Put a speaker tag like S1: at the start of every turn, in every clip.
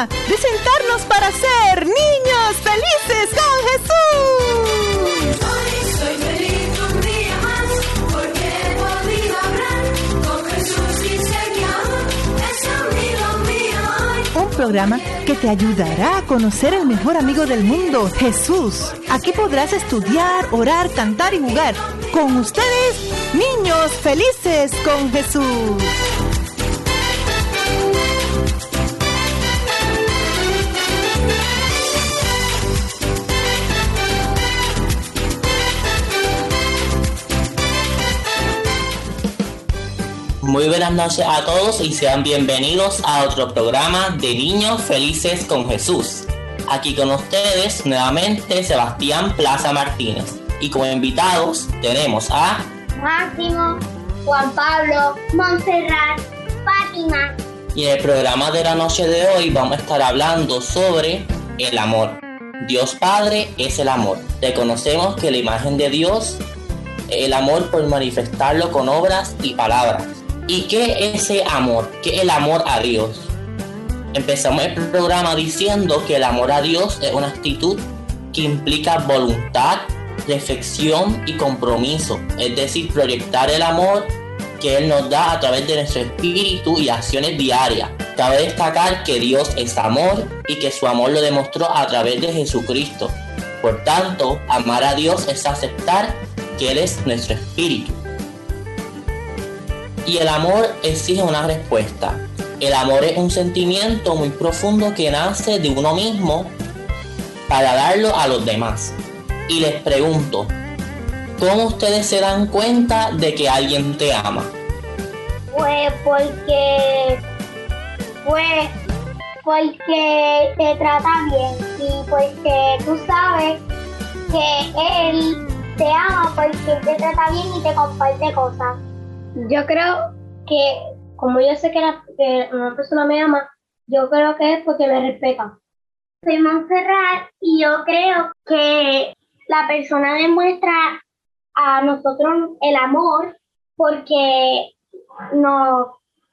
S1: hora de sentarnos para ser niños felices con Jesús.
S2: Hoy soy feliz un día más porque he podido hablar con Jesús y sé que aún es amigo mío hoy.
S1: Un programa que te ayudará a conocer el mejor amigo del mundo, Jesús. Aquí podrás estudiar, orar, cantar y jugar. Con ustedes, niños felices con Jesús.
S3: Muy buenas noches a todos y sean bienvenidos a otro programa de Niños Felices con Jesús. Aquí con ustedes nuevamente Sebastián Plaza Martínez y como invitados tenemos a
S4: Máximo, Juan Pablo, Montserrat, Fátima.
S3: y en el programa de la noche de hoy vamos a estar hablando sobre el amor. Dios Padre es el amor. Reconocemos que la imagen de Dios es el amor por manifestarlo con obras y palabras. ¿Y qué es ese amor? ¿Qué es el amor a Dios? Empezamos el programa diciendo que el amor a Dios es una actitud que implica voluntad, reflexión y compromiso, es decir, proyectar el amor que Él nos da a través de nuestro espíritu y acciones diarias. Cabe destacar que Dios es amor y que su amor lo demostró a través de Jesucristo. Por tanto, amar a Dios es aceptar que Él es nuestro espíritu. Y el amor exige una respuesta. El amor es un sentimiento muy profundo que nace de uno mismo para darlo a los demás. Y les pregunto, ¿cómo ustedes se dan cuenta de que alguien te ama?
S4: Pues porque, pues, porque te trata bien y porque tú sabes que él te ama porque te trata bien y te comparte cosas. Yo creo que, como yo sé que, la- que una persona me ama, yo creo que es porque me respeta. Soy Montserrat y yo creo que la persona demuestra a nosotros el amor porque nos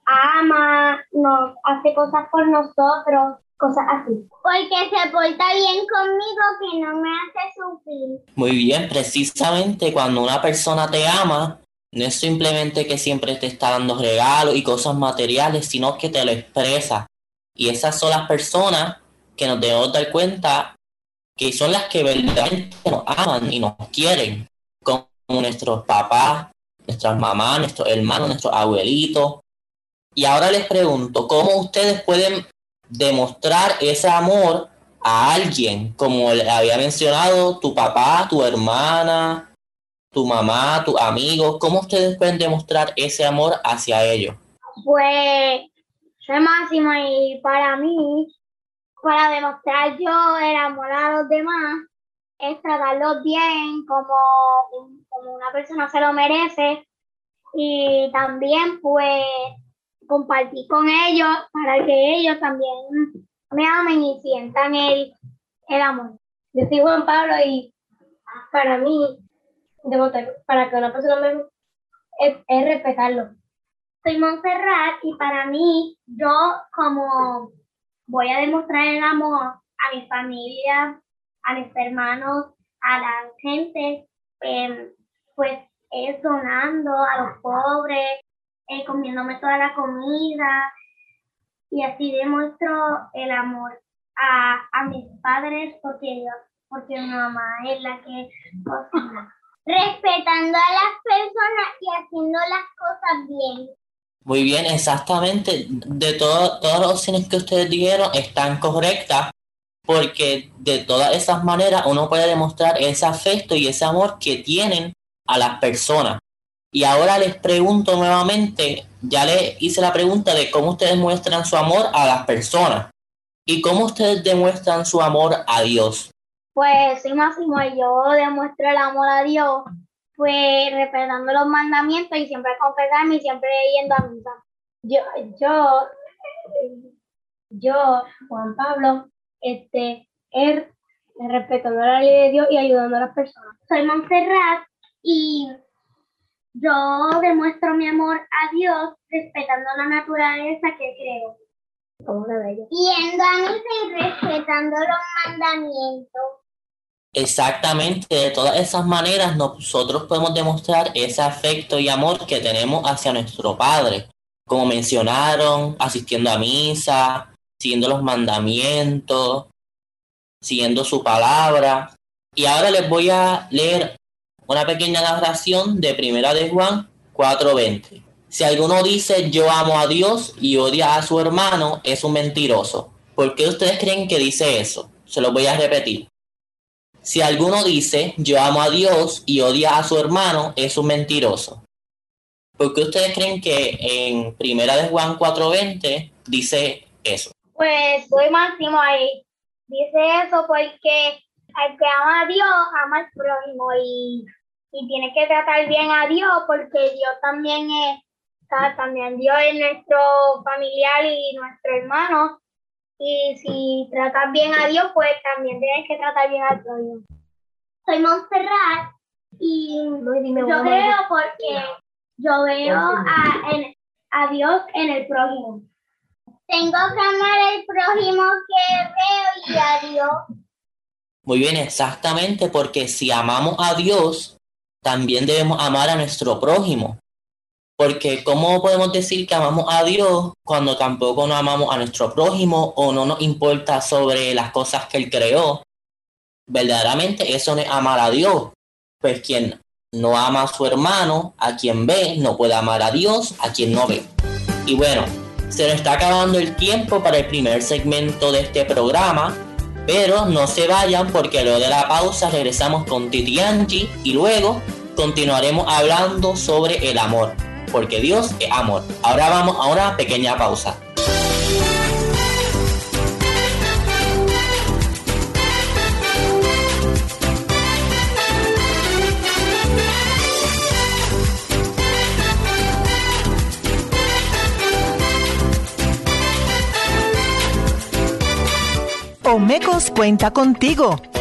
S4: ama, nos hace cosas por nosotros, cosas así. Porque se porta bien conmigo que no me hace sufrir.
S3: Muy bien, precisamente cuando una persona te ama, no es simplemente que siempre te está dando regalos y cosas materiales, sino que te lo expresa. Y esas son las personas que nos debemos dar cuenta que son las que verdaderamente nos aman y nos quieren, como nuestros papás, nuestras mamás, nuestros hermanos, nuestros abuelitos. Y ahora les pregunto, ¿cómo ustedes pueden demostrar ese amor a alguien? Como le había mencionado, tu papá, tu hermana, tu mamá, tus amigos. ¿Cómo ustedes pueden demostrar ese amor hacia ellos?
S4: Pues soy máxima y para mí, para demostrar yo el amor a los demás, es tratarlos bien como, como una persona se lo merece y también pues compartir con ellos para que ellos también me amen y sientan el, el amor. Yo soy Juan Pablo y para mí, demostrar- para que una persona me es, es respetarlo soy Montserrat y para mí, yo como voy a demostrar el amor a mi familia, a mis hermanos, a la gente, em, pues es donando a los pobres, eh, comiéndome toda la comida y así demuestro el amor a, a mis padres porque yo, porque mi mamá es la que cocina. Respetando a las personas y haciendo las cosas bien.
S3: Muy bien, exactamente. De todo- todas las opciones que ustedes dijeron están correctas, porque de todas esas maneras uno puede demostrar ese afecto y ese amor que tienen a las personas. Y ahora les pregunto nuevamente, ya les hice la pregunta de cómo ustedes muestran su amor a las personas y cómo ustedes demuestran su amor a Dios.
S4: Pues soy Máximo y yo demuestro el amor a Dios, pues respetando los mandamientos y siempre confesarme y siempre yendo a misa. Yo, yo, yo, Juan Pablo, este, es respetando la ley de Dios y ayudando a las personas. Soy Montserrat y yo demuestro mi amor a Dios respetando la naturaleza que creo. Yendo a misa y respetando los mandamientos.
S3: Exactamente, de todas esas maneras nosotros podemos demostrar ese afecto y amor que tenemos hacia nuestro Padre. Como mencionaron, asistiendo a misa, siguiendo los mandamientos, siguiendo su palabra. Y ahora les voy a leer una pequeña narración de Primera de Juan 4:20. Si alguno dice yo amo a Dios y odia a su hermano, es un mentiroso. ¿Por qué ustedes creen que dice eso? Se lo voy a repetir. Si alguno dice yo amo a Dios y odia a su hermano, es un mentiroso. ¿Por qué ustedes creen que en Primera de Juan 4:20 dice eso?
S4: Pues soy Máximo ahí. Dice eso porque al que ama a Dios, ama al prójimo y, y tiene que tratar bien a Dios porque Dios también es, también Dios es nuestro familiar y nuestro hermano. Y si tratas bien a Dios, pues también tienes que tratar bien al prójimo. Soy Montserrat y yo creo porque yo veo a, en- a Dios en el prójimo. Tengo que amar al prójimo que veo y a Dios.
S3: Muy bien, exactamente, porque si amamos a Dios, también debemos amar a nuestro prójimo. Porque ¿cómo podemos decir que amamos a Dios cuando tampoco no amamos a nuestro prójimo o no nos importa sobre las cosas que Él creó? Verdaderamente eso no es amar a Dios. Pues quien no ama a su hermano, a quien ve, no puede amar a Dios, a quien no ve. Y bueno, se nos está acabando el tiempo para el primer segmento de este programa. Pero no se vayan porque luego de la pausa regresamos con Titi Angie y luego continuaremos hablando sobre el amor. Porque Dios es amor. Ahora vamos a una pequeña pausa.
S1: Omecos cuenta contigo.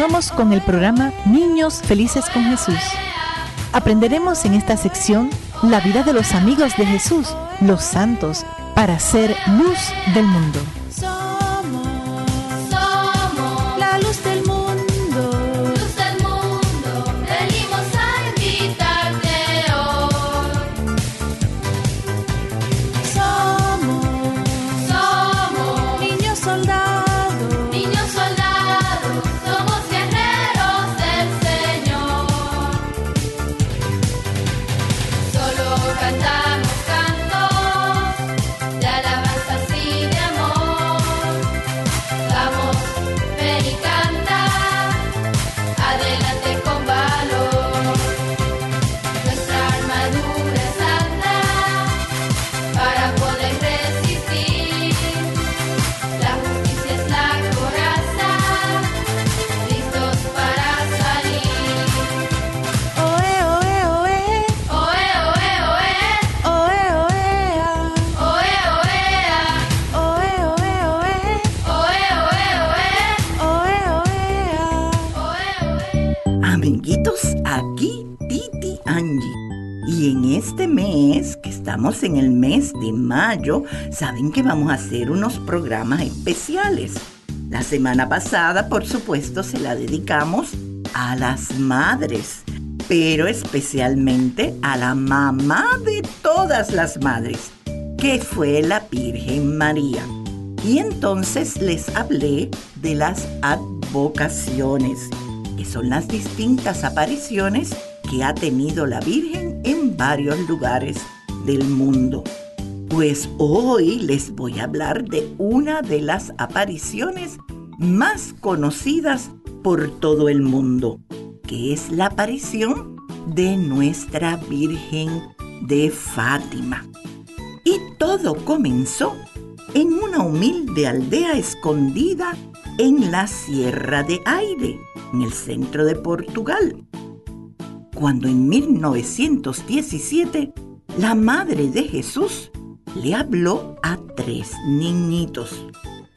S1: Continuamos con el programa Niños Felices con Jesús. Aprenderemos en esta sección la vida de los amigos de Jesús, los santos, para ser luz del mundo.
S5: En el mes de mayo, saben que vamos a hacer unos programas especiales. La semana pasada, por supuesto, se la dedicamos a las madres, pero especialmente a la mamá de todas las madres, que fue la Virgen María. Y entonces les hablé de las advocaciones, que son las distintas apariciones que ha tenido la Virgen en varios lugares del mundo. Pues hoy les voy a hablar de una de las apariciones más conocidas por todo el mundo, que es la aparición de nuestra Virgen de Fátima. Y todo comenzó en una humilde aldea escondida en la Sierra de Aire, en el centro de Portugal. Cuando en 1917 la madre de Jesús le habló a tres niñitos,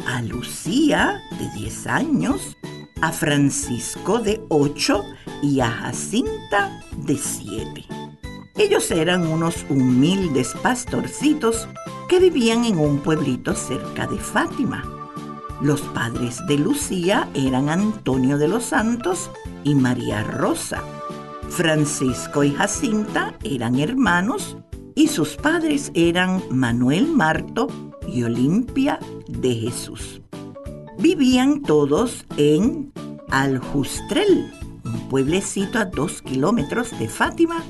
S5: a Lucía de 10 años, a Francisco de 8 y a Jacinta de 7. Ellos eran unos humildes pastorcitos que vivían en un pueblito cerca de Fátima. Los padres de Lucía eran Antonio de los Santos y María Rosa. Francisco y Jacinta eran hermanos y sus padres eran Manuel Marto y Olimpia de Jesús. Vivían todos en Aljustrel, un pueblecito a dos kilómetros de Fátima,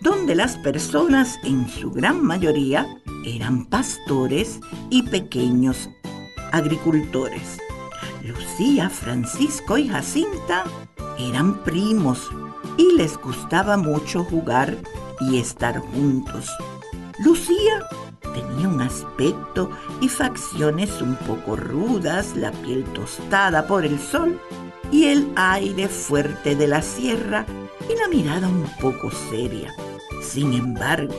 S5: donde las personas en su gran mayoría eran pastores y pequeños agricultores. Lucía, Francisco y Jacinta eran primos y les gustaba mucho jugar y estar juntos. Lucía tenía un aspecto y facciones un poco rudas, la piel tostada por el sol y el aire fuerte de la sierra y la mirada un poco seria. Sin embargo,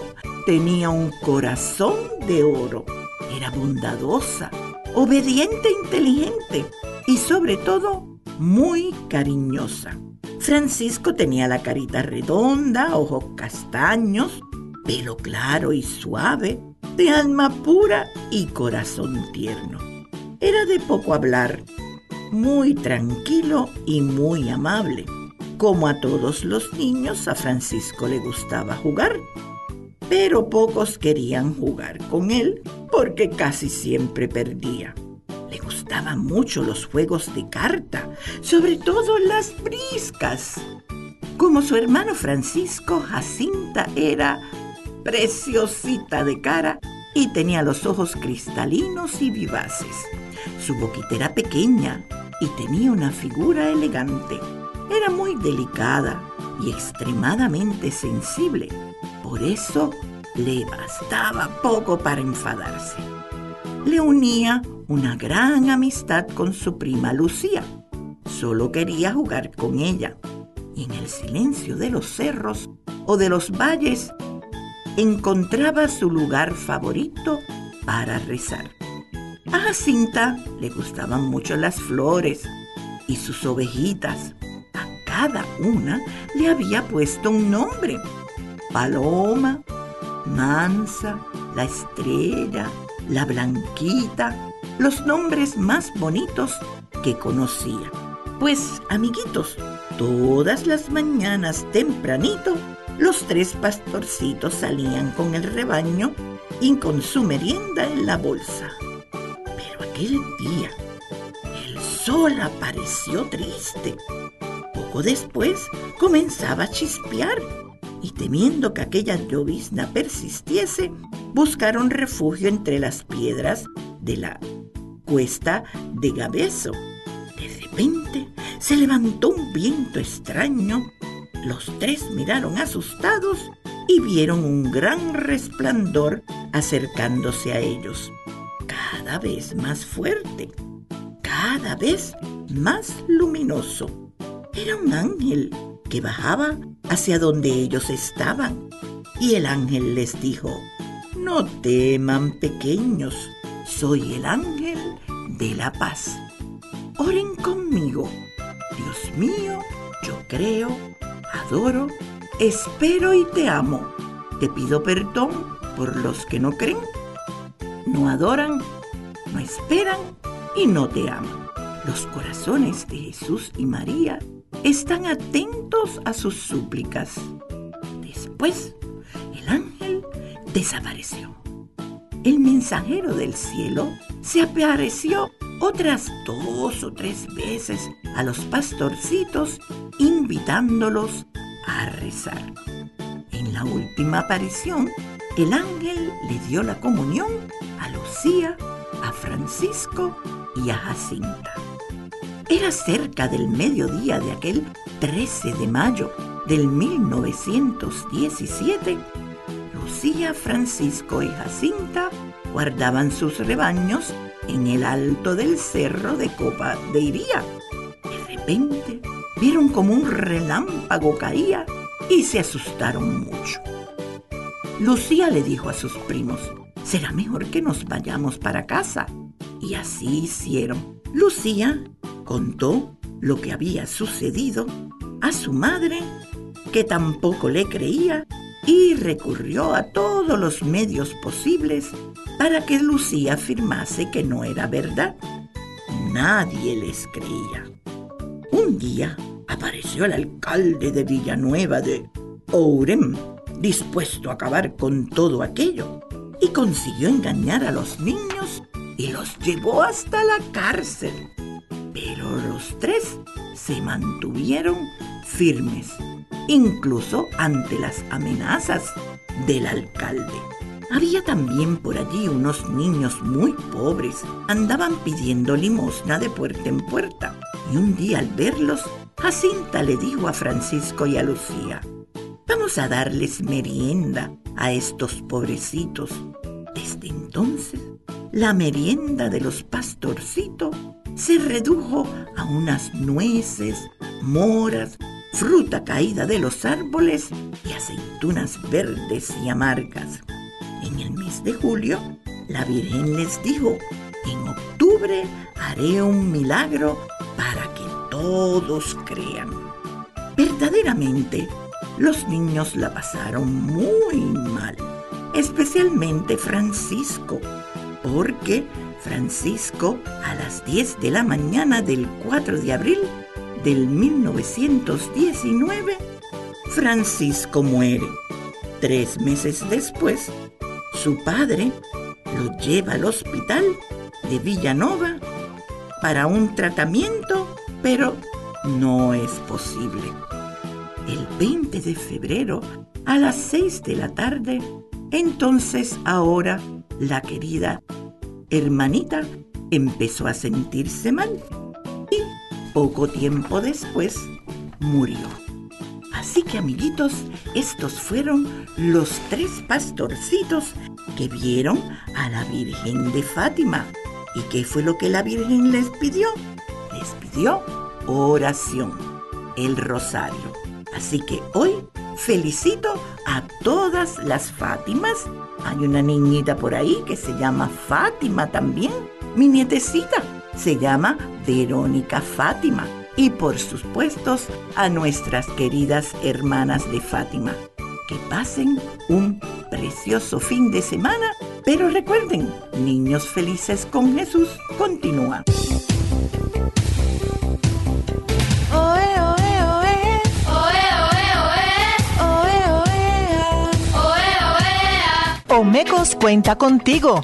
S5: tenía un corazón de oro. Era bondadosa, obediente e inteligente y sobre todo muy cariñosa. Francisco tenía la carita redonda, ojos castaños, pelo claro y suave, de alma pura y corazón tierno. Era de poco hablar, muy tranquilo y muy amable. Como a todos los niños, a Francisco le gustaba jugar, pero pocos querían jugar con él porque casi siempre perdía. Le gustaban mucho los juegos de carta, sobre todo las briscas. Como su hermano Francisco, Jacinta era preciosita de cara y tenía los ojos cristalinos y vivaces. Su boquita era pequeña y tenía una figura elegante. Era muy delicada y extremadamente sensible. Por eso le bastaba poco para enfadarse. Le unía una gran amistad con su prima Lucía. Solo quería jugar con ella. Y en el silencio de los cerros o de los valles encontraba su lugar favorito para rezar. A Jacinta le gustaban mucho las flores y sus ovejitas. A cada una le había puesto un nombre. Paloma, Mansa, la estrella, la blanquita, los nombres más bonitos que conocía. Pues, amiguitos, todas las mañanas tempranito, los tres pastorcitos salían con el rebaño y con su merienda en la bolsa. Pero aquel día, el sol apareció triste. Poco después comenzaba a chispear y temiendo que aquella llovizna persistiese, buscaron refugio entre las piedras de la cuesta de Gabeso. De repente se levantó un viento extraño. Los tres miraron asustados y vieron un gran resplandor acercándose a ellos, cada vez más fuerte, cada vez más luminoso. Era un ángel que bajaba hacia donde ellos estaban. Y el ángel les dijo, no teman pequeños, soy el ángel de la paz. Oren conmigo. Dios mío, yo creo, adoro, espero y te amo. Te pido perdón por los que no creen, no adoran, no esperan y no te aman. Los corazones de Jesús y María están atentos a sus súplicas. Después, el ángel desapareció. El mensajero del cielo se apareció otras dos o tres veces a los pastorcitos invitándolos a rezar. En la última aparición, el ángel le dio la comunión a Lucía, a Francisco y a Jacinta. Era cerca del mediodía de aquel 13 de mayo del 1917. Lucía, Francisco y Jacinta guardaban sus rebaños en el alto del cerro de Copa de Iría. De repente vieron como un relámpago caía y se asustaron mucho. Lucía le dijo a sus primos, será mejor que nos vayamos para casa. Y así hicieron. Lucía contó lo que había sucedido a su madre, que tampoco le creía, y recurrió a todos los medios posibles para que Lucía afirmase que no era verdad. Nadie les creía. Un día apareció el alcalde de Villanueva de Ourem, dispuesto a acabar con todo aquello, y consiguió engañar a los niños y los llevó hasta la cárcel. Pero los tres se mantuvieron firmes, incluso ante las amenazas del alcalde. Había también por allí unos niños muy pobres. Andaban pidiendo limosna de puerta en puerta. Y un día al verlos, Jacinta le dijo a Francisco y a Lucía, vamos a darles merienda a estos pobrecitos. Desde entonces, la merienda de los pastorcitos se redujo a unas nueces, moras, fruta caída de los árboles y aceitunas verdes y amargas. En el mes de julio, la Virgen les dijo, en octubre haré un milagro para que todos crean. Verdaderamente, los niños la pasaron muy mal, especialmente Francisco, porque Francisco a las 10 de la mañana del 4 de abril del 1919, Francisco muere. Tres meses después, su padre lo lleva al hospital de Villanova para un tratamiento, pero no es posible. El 20 de febrero a las 6 de la tarde, entonces ahora la querida hermanita empezó a sentirse mal y poco tiempo después murió. Así que amiguitos, estos fueron los tres pastorcitos que vieron a la Virgen de Fátima. ¿Y qué fue lo que la Virgen les pidió? Les pidió oración, el rosario. Así que hoy felicito a todas las Fátimas. Hay una niñita por ahí que se llama Fátima también. Mi nietecita se llama Verónica Fátima. Y por supuesto a nuestras queridas hermanas de Fátima. Que pasen un precioso fin de semana. Pero recuerden, niños felices con Jesús continúa.
S1: Omecos cuenta contigo.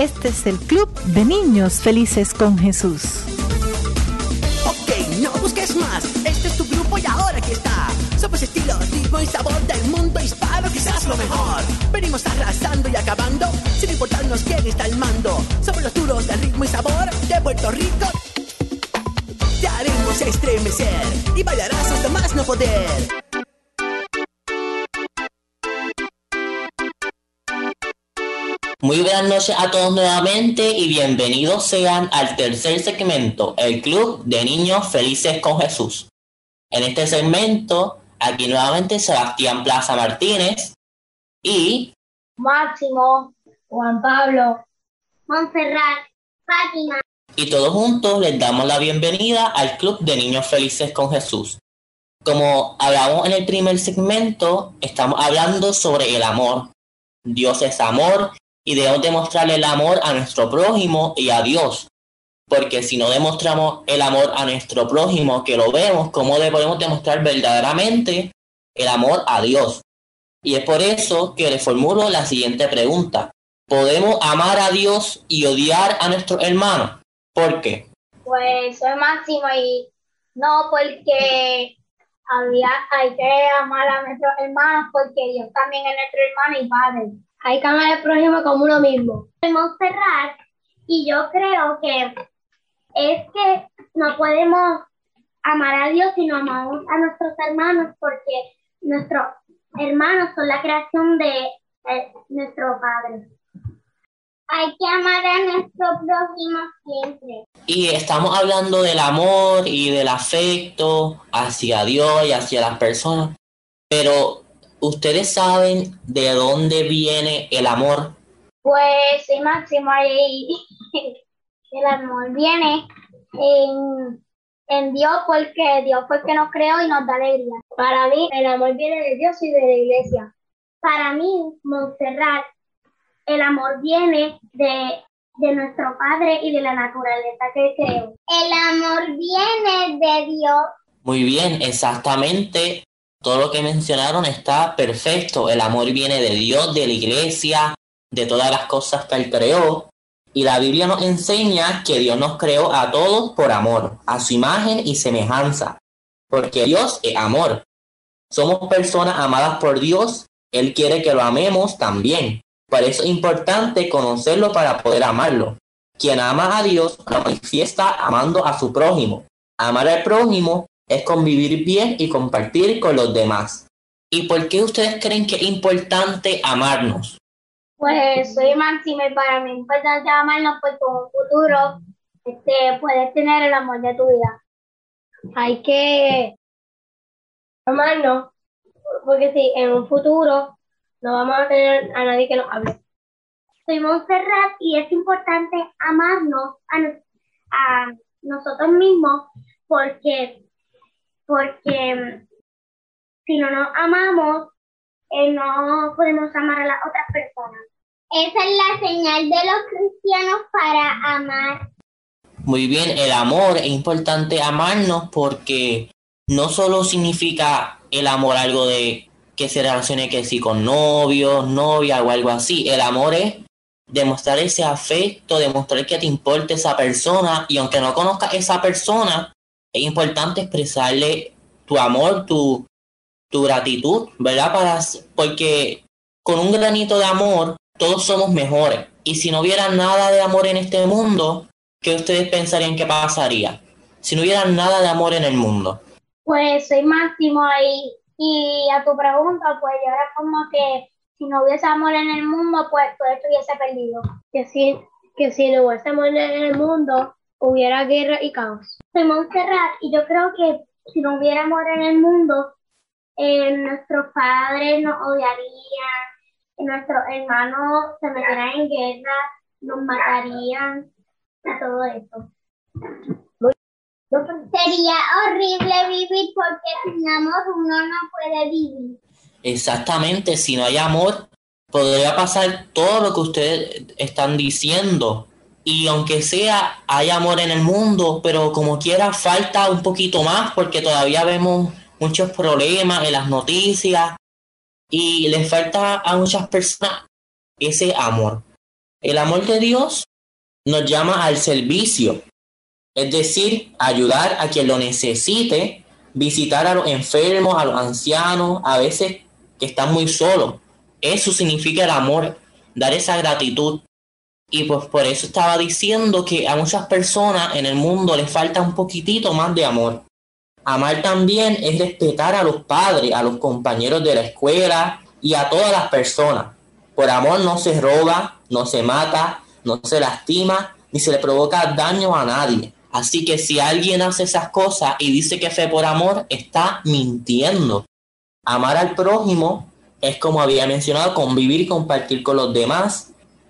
S1: Este es el Club de Niños Felices con Jesús.
S6: Lo mejor. Venimos arrasando y acabando, sin importarnos quién está al mando. Somos los duros del ritmo y sabor de Puerto Rico. Te haremos estremecer y bailarás hasta más no poder.
S3: Muy buenas noches a todos nuevamente y bienvenidos sean al tercer segmento, el Club de Niños Felices con Jesús. En este segmento, aquí nuevamente Sebastián Plaza Martínez y
S4: Máximo, Juan Pablo, Montserrat, Fátima.
S3: y todos juntos les damos la bienvenida al Club de Niños Felices con Jesús. Como hablamos en el primer segmento, estamos hablando sobre el amor. Dios es amor y debemos demostrarle el amor a nuestro prójimo y a Dios. Porque si no demostramos el amor a nuestro prójimo, que lo vemos, ¿cómo le podemos demostrar verdaderamente el amor a Dios? Y es por eso que le formulo la siguiente pregunta. ¿Podemos amar a Dios y odiar a nuestros hermanos? ¿Por qué?
S4: Pues soy máximo y no porque había, hay que amar a nuestros hermanos porque Dios también es nuestro hermano y padre. Hay que amar al prójimo como uno mismo. Podemos cerrar y yo creo que es que no podemos amar a Dios si no amamos a nuestros hermanos porque nuestros hermanos son la creación de eh, nuestro Padre. Hay que amar a nuestro prójimo siempre.
S3: Y estamos hablando del amor y del afecto hacia Dios y hacia las personas. Pero ustedes saben de dónde viene el amor.
S4: Pues sí, Máximo, y el amor viene en, en Dios porque Dios fue el que nos creó y nos da alegría. Para mí, el amor viene de Dios y de la iglesia. Para mí, Montserrat, el amor viene de, de nuestro Padre y de la naturaleza que creó. El amor viene de Dios.
S3: Muy bien, exactamente. Todo lo que mencionaron está perfecto. El amor viene de Dios, de la iglesia, de todas las cosas que Él creó. Y la Biblia nos enseña que Dios nos creó a todos por amor, a su imagen y semejanza. Porque Dios es amor. Somos personas amadas por Dios. Él quiere que lo amemos también. Por eso es importante conocerlo para poder amarlo. Quien ama a Dios lo manifiesta amando a su prójimo. Amar al prójimo es convivir bien y compartir con los demás. ¿Y por qué ustedes creen que es importante amarnos?
S4: Pues soy Máximo y para mí es importante amarnos porque en un futuro este, puedes tener el amor de tu vida. Hay que amarnos porque si en un futuro no vamos a tener a nadie que nos hable. Soy Montserrat y es importante amarnos a, nos- a nosotros mismos porque, porque si no nos amamos, eh, no podemos amar a las otras personas. Esa es la señal de los cristianos para amar.
S3: Muy bien, el amor es importante amarnos porque no solo significa el amor algo de que se relacione que sí con novios, novia o algo así. El amor es demostrar ese afecto, demostrar que te importa esa persona y aunque no conozcas esa persona, es importante expresarle tu amor, tu, tu gratitud, ¿verdad? Para, porque con un granito de amor todos somos mejores. Y si no hubiera nada de amor en este mundo, ¿qué ustedes pensarían que pasaría? Si no hubiera nada de amor en el mundo.
S4: Pues soy Máximo y, y a tu pregunta, pues yo era como que si no hubiese amor en el mundo, pues todo estuviese perdido. Que si, que si no hubiese amor en el mundo, hubiera guerra y caos. Soy Montserrat y yo creo que si no hubiera amor en el mundo, eh, nuestros padres nos odiarían, nuestros hermanos se meterían en guerra, nos matarían y todo eso. Sería horrible vivir porque sin amor uno no puede vivir.
S3: Exactamente, si no hay amor, podría pasar todo lo que ustedes están diciendo. Y aunque sea, hay amor en el mundo, pero como quiera falta un poquito más porque todavía vemos muchos problemas en las noticias y les falta a muchas personas ese amor. El amor de Dios nos llama al servicio, es decir, ayudar a quien lo necesite, visitar a los enfermos, a los ancianos, a veces que están muy solos. Eso significa el amor, dar esa gratitud. Y pues por eso estaba diciendo que a muchas personas en el mundo les falta un poquitito más de amor. Amar también es respetar a los padres, a los compañeros de la escuela y a todas las personas. Por amor no se roba, no se mata, no se lastima, ni se le provoca daño a nadie. Así que si alguien hace esas cosas y dice que fue por amor, está mintiendo. Amar al prójimo es como había mencionado, convivir y compartir con los demás.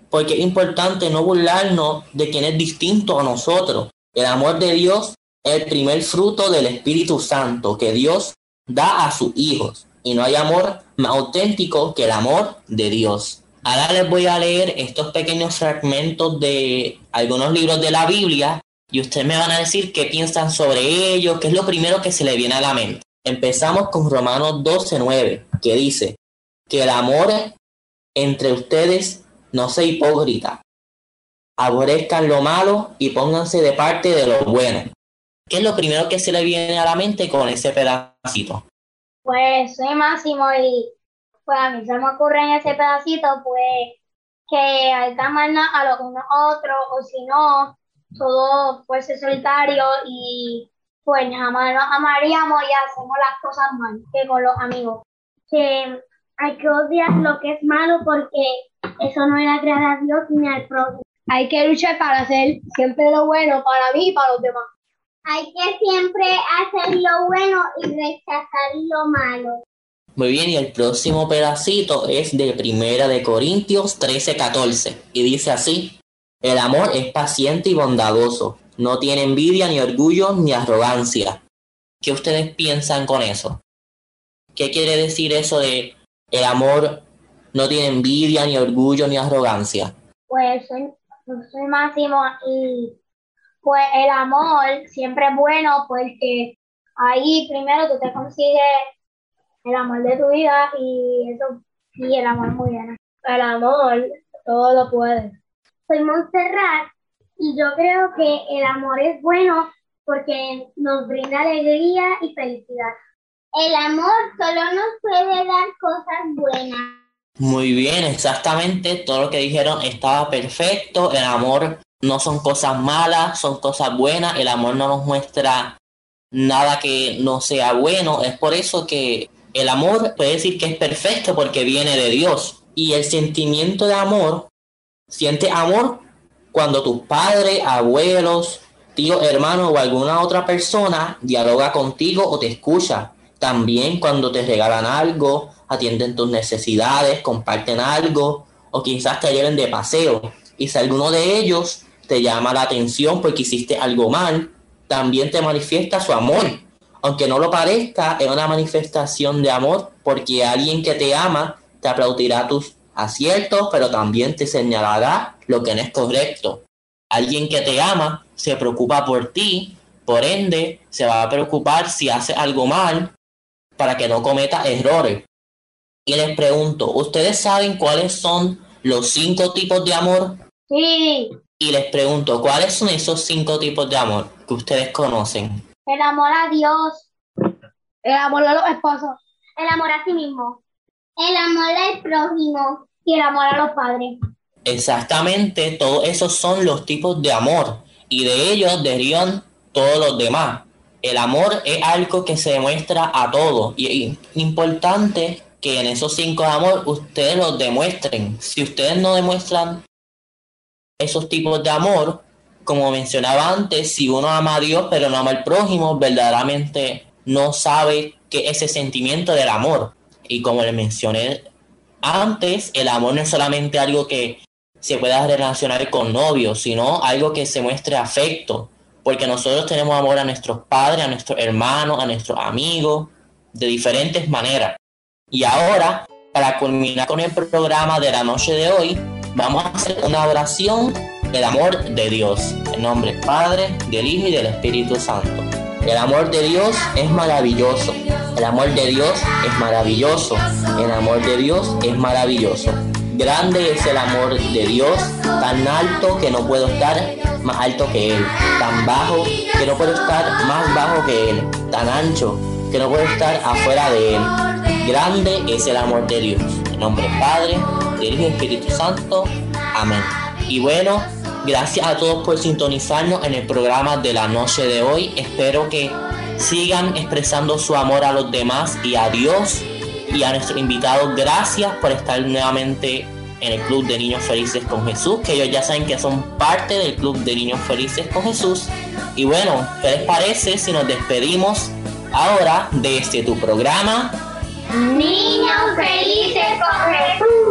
S3: porque es importante no burlarnos de quien es distinto a nosotros. El amor de Dios el primer fruto del Espíritu Santo que Dios da a sus hijos. Y no hay amor más auténtico que el amor de Dios. Ahora les voy a leer estos pequeños fragmentos de algunos libros de la Biblia y ustedes me van a decir qué piensan sobre ellos, qué es lo primero que se le viene a la mente. Empezamos con Romanos 12:9, que dice que el amor entre ustedes no sea hipócrita. Aborrezcan lo malo y pónganse de parte de lo bueno. ¿Qué es lo primero que se le viene a la mente con ese pedacito?
S4: Pues soy Máximo y pues a mí se me ocurre en ese pedacito pues que hay que amarnos a los unos a otros o si no, todo pues es solitario y pues jamás nos amaríamos y hacemos las cosas mal que con los amigos. Que hay que odiar lo que es malo porque eso no le agrada a Dios ni al prójimo.
S7: Hay que luchar para hacer siempre lo bueno para mí y para los demás.
S4: Hay que siempre hacer lo bueno y rechazar lo malo.
S3: Muy bien, y el próximo pedacito es de Primera de Corintios 13:14 y dice así: El amor es paciente y bondadoso, no tiene envidia ni orgullo ni arrogancia. ¿Qué ustedes piensan con eso? ¿Qué quiere decir eso de el amor no tiene envidia ni orgullo ni arrogancia?
S4: Pues soy, soy Máximo y pues el amor siempre es bueno porque ahí primero tú te consigues el amor de tu vida y eso, y el amor muy bien.
S7: El amor todo lo puede.
S4: Soy Montserrat y yo creo que el amor es bueno porque nos brinda alegría y felicidad. El amor solo nos puede dar cosas buenas.
S3: Muy bien, exactamente, todo lo que dijeron estaba perfecto. El amor no son cosas malas, son cosas buenas. El amor no nos muestra nada que no sea bueno. Es por eso que el amor puede decir que es perfecto porque viene de Dios. Y el sentimiento de amor, siente amor cuando tus padres, abuelos, tíos, hermanos o alguna otra persona dialoga contigo o te escucha. También cuando te regalan algo, atienden tus necesidades, comparten algo o quizás te lleven de paseo. Y si alguno de ellos te llama la atención porque hiciste algo mal, también te manifiesta su amor. Aunque no lo parezca, es una manifestación de amor porque alguien que te ama te aplaudirá tus aciertos, pero también te señalará lo que no es correcto. Alguien que te ama se preocupa por ti, por ende se va a preocupar si hace algo mal para que no cometa errores. Y les pregunto, ¿ustedes saben cuáles son los cinco tipos de amor?
S4: Sí,
S3: Y les pregunto, ¿cuáles son esos cinco tipos de amor que ustedes conocen?
S4: el amor a Dios,
S7: El amor a los esposos.
S4: el amor a sí mismo, el amor al prójimo y el amor a los padres.
S3: Exactamente, todos esos son los tipos de amor y de ellos derivan todos los demás. El amor es algo que se demuestra a todos y es importante que en esos cinco de amor ustedes los demuestren. Si ustedes no demuestran esos tipos de amor, como mencionaba antes, si uno ama a Dios pero no ama al prójimo, verdaderamente no sabe qué es ese sentimiento del amor. Y como les mencioné antes, el amor no es solamente algo que se pueda relacionar con novios, sino algo que se muestre afecto, porque nosotros tenemos amor a nuestros padres, a nuestros hermanos, a nuestros amigos, de diferentes maneras. Y ahora, para culminar con el programa de la noche de hoy, vamos a hacer una oración del amor de Dios, en nombre del Padre, del Hijo y del Espíritu Santo. El amor de Dios es maravilloso. El amor de Dios es maravilloso. El amor de Dios es maravilloso. Grande es el amor de Dios, tan alto que no puedo estar más alto que Él, tan bajo que no puedo estar más bajo que Él, tan ancho que no puedo estar afuera de Él. Grande es el amor de Dios. En nombre Padre, del Espíritu Santo. Amén. Y bueno, gracias a todos por sintonizarnos en el programa de la noche de hoy. Espero que sigan expresando su amor a los demás y a Dios y a nuestros invitados. Gracias por estar nuevamente en el Club de Niños Felices con Jesús, que ellos ya saben que son parte del Club de Niños Felices con Jesús. Y bueno, ¿qué les parece si nos despedimos ahora de este tu programa?
S4: Niños felices con Jesús.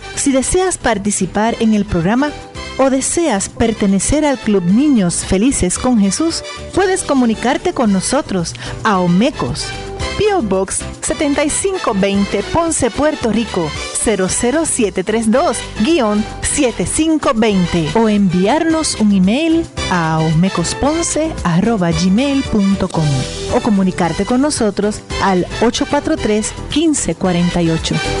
S1: si deseas participar en el programa o deseas pertenecer al Club Niños Felices con Jesús, puedes comunicarte con nosotros a Omecos, P.O. Box 7520 Ponce, Puerto Rico 00732-7520 o enviarnos un email a omecosponce.gmail.com o comunicarte con nosotros al 843-1548.